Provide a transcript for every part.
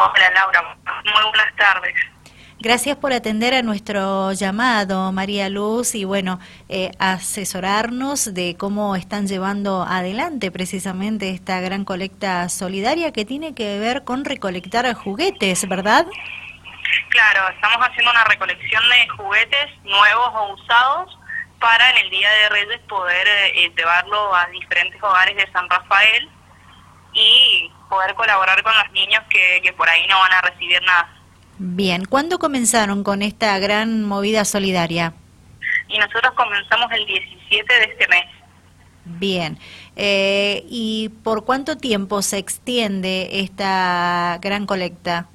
Hola Laura, muy buenas tardes. Gracias por atender a nuestro llamado, María Luz, y bueno, eh, asesorarnos de cómo están llevando adelante precisamente esta gran colecta solidaria que tiene que ver con recolectar juguetes, ¿verdad? Claro, estamos haciendo una recolección de juguetes nuevos o usados para en el Día de Reyes poder eh, llevarlo a diferentes hogares de San Rafael y poder colaborar con los niños que, que por ahí no van a recibir nada. Bien, ¿cuándo comenzaron con esta gran movida solidaria? Y nosotros comenzamos el 17 de este mes. Bien, eh, ¿y por cuánto tiempo se extiende esta gran colecta?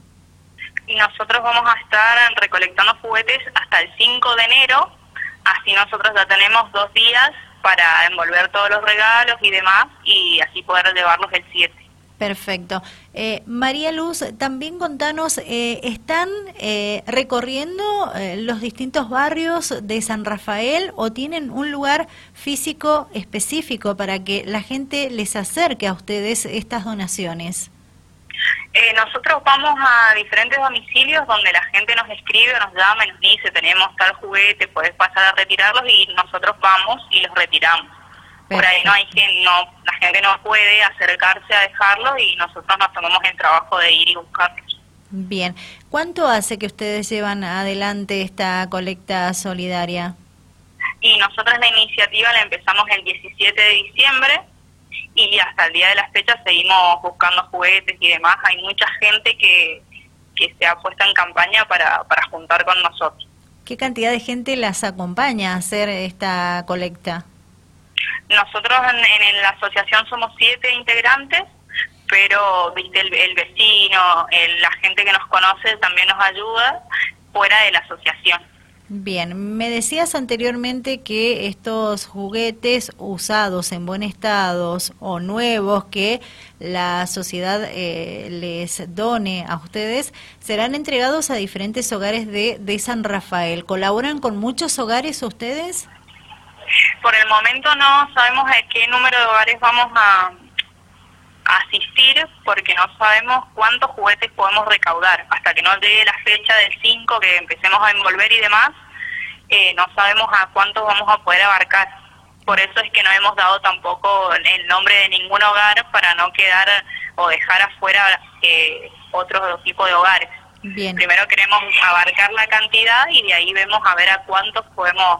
Y nosotros vamos a estar recolectando juguetes hasta el 5 de enero, así nosotros ya tenemos dos días para envolver todos los regalos y demás, y así poder llevarlos el 7. Perfecto. Eh, María Luz, también contanos, eh, ¿están eh, recorriendo los distintos barrios de San Rafael o tienen un lugar físico específico para que la gente les acerque a ustedes estas donaciones? Nosotros vamos a diferentes domicilios donde la gente nos escribe, nos llama y nos dice, tenemos tal juguete, puedes pasar a retirarlos y nosotros vamos y los retiramos. Por ahí no hay gente, no, la gente no puede acercarse a dejarlo y nosotros nos tomamos el trabajo de ir y buscarlos. Bien, ¿cuánto hace que ustedes llevan adelante esta colecta solidaria? Y nosotros la iniciativa la empezamos el 17 de diciembre y hasta el día de las fechas seguimos buscando juguetes y demás. Hay mucha gente que, que se ha puesto en campaña para, para juntar con nosotros. ¿Qué cantidad de gente las acompaña a hacer esta colecta? Nosotros en, la asociación somos siete integrantes, pero viste el, vecino, la gente que nos conoce también nos ayuda fuera de la asociación. Bien, me decías anteriormente que estos juguetes usados en buen estado o nuevos que la sociedad eh, les done a ustedes serán entregados a diferentes hogares de, de San Rafael. ¿Colaboran con muchos hogares ustedes? Por el momento no sabemos a qué número de hogares vamos a, asistir porque no sabemos cuántos juguetes podemos recaudar. Hasta que no llegue la fecha del 5 que empecemos a envolver y demás, eh, no sabemos a cuántos vamos a poder abarcar. Por eso es que no hemos dado tampoco el nombre de ningún hogar para no quedar o dejar afuera eh, otro tipo de hogares. Bien. Primero queremos abarcar la cantidad y de ahí vemos a ver a cuántos podemos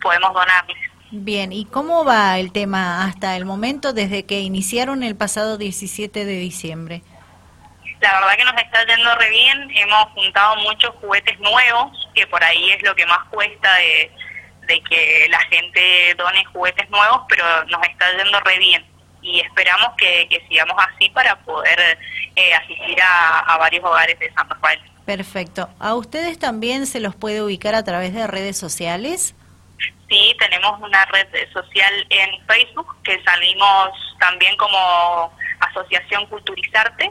podemos donarles. Bien, ¿y cómo va el tema hasta el momento desde que iniciaron el pasado 17 de diciembre? La verdad que nos está yendo re bien, hemos juntado muchos juguetes nuevos, que por ahí es lo que más cuesta de, que la gente done juguetes nuevos, pero nos está yendo re bien y esperamos que, sigamos así para poder eh, asistir a, a varios hogares de San Rafael. Perfecto. ¿A ustedes también se los puede ubicar a través de redes sociales? Sí, tenemos una red social en Facebook que salimos también como Asociación Culturizarte,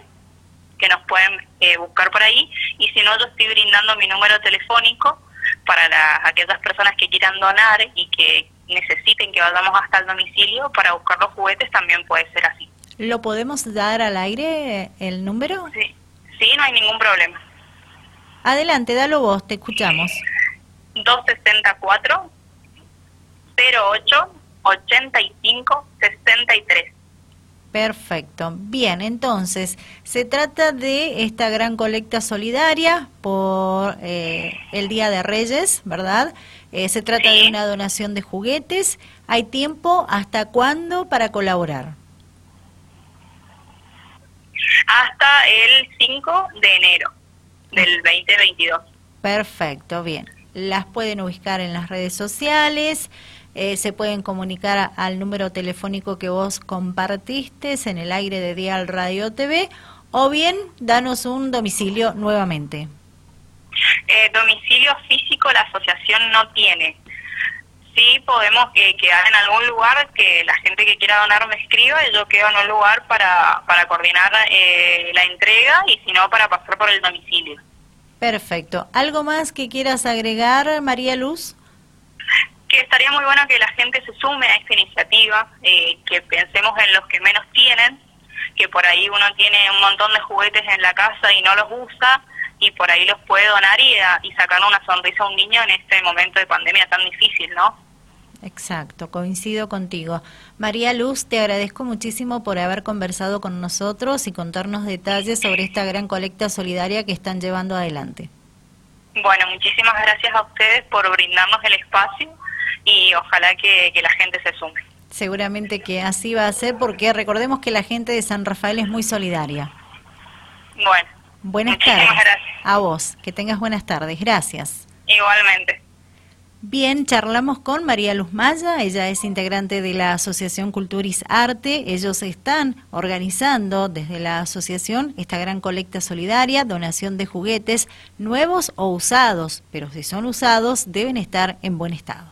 que nos pueden eh, buscar por ahí. Y si no, yo estoy brindando mi número telefónico para aquellas personas que quieran donar y que necesiten que vayamos hasta el domicilio para buscar los juguetes, también puede ser así. ¿Lo podemos dar al aire el número? Sí, sí no hay ningún problema. Adelante, dalo vos, te escuchamos. 264 08 85 63. Perfecto. Bien, entonces, se trata de esta gran colecta solidaria por eh, el Día de Reyes, ¿verdad? Eh, se trata de una donación de juguetes. ¿Hay tiempo hasta cuándo para colaborar? Hasta el 5 de enero del 2022. Perfecto, bien. Las pueden ubicar en las redes sociales. Eh, se pueden comunicar al número telefónico que vos compartiste en el aire de Dial Radio TV o bien danos un domicilio nuevamente. Eh, domicilio físico la asociación no tiene. Sí podemos eh, quedar en algún lugar que la gente que quiera donar me escriba y yo quedo en un lugar para, para coordinar la entrega y si no para pasar por el domicilio. Perfecto. ¿Algo más que quieras agregar, María Luz? Que estaría muy bueno que la gente se sume a esta iniciativa, eh, que pensemos en los que menos tienen, que por ahí uno tiene un montón de juguetes en la casa y no los usa y por ahí los puede donar y, y sacarle una sonrisa a un niño en este momento de pandemia tan difícil, ¿no? Exacto, coincido contigo. María Luz, te agradezco muchísimo por haber conversado con nosotros y contarnos detalles sobre esta gran colecta solidaria que están llevando adelante. Bueno, muchísimas gracias a ustedes por brindarnos el espacio y ojalá que, la gente se sume. Seguramente que así va a ser porque recordemos que la gente de San Rafael es muy solidaria. Bueno. Buenas tardes. A vos, que tengas buenas tardes. Gracias. Igualmente. Bien, charlamos con María Luz Maya, ella es integrante de la Asociación Culturis Arte. Ellos están organizando desde la asociación esta gran colecta solidaria, donación de juguetes nuevos o usados, pero si son usados deben estar en buen estado.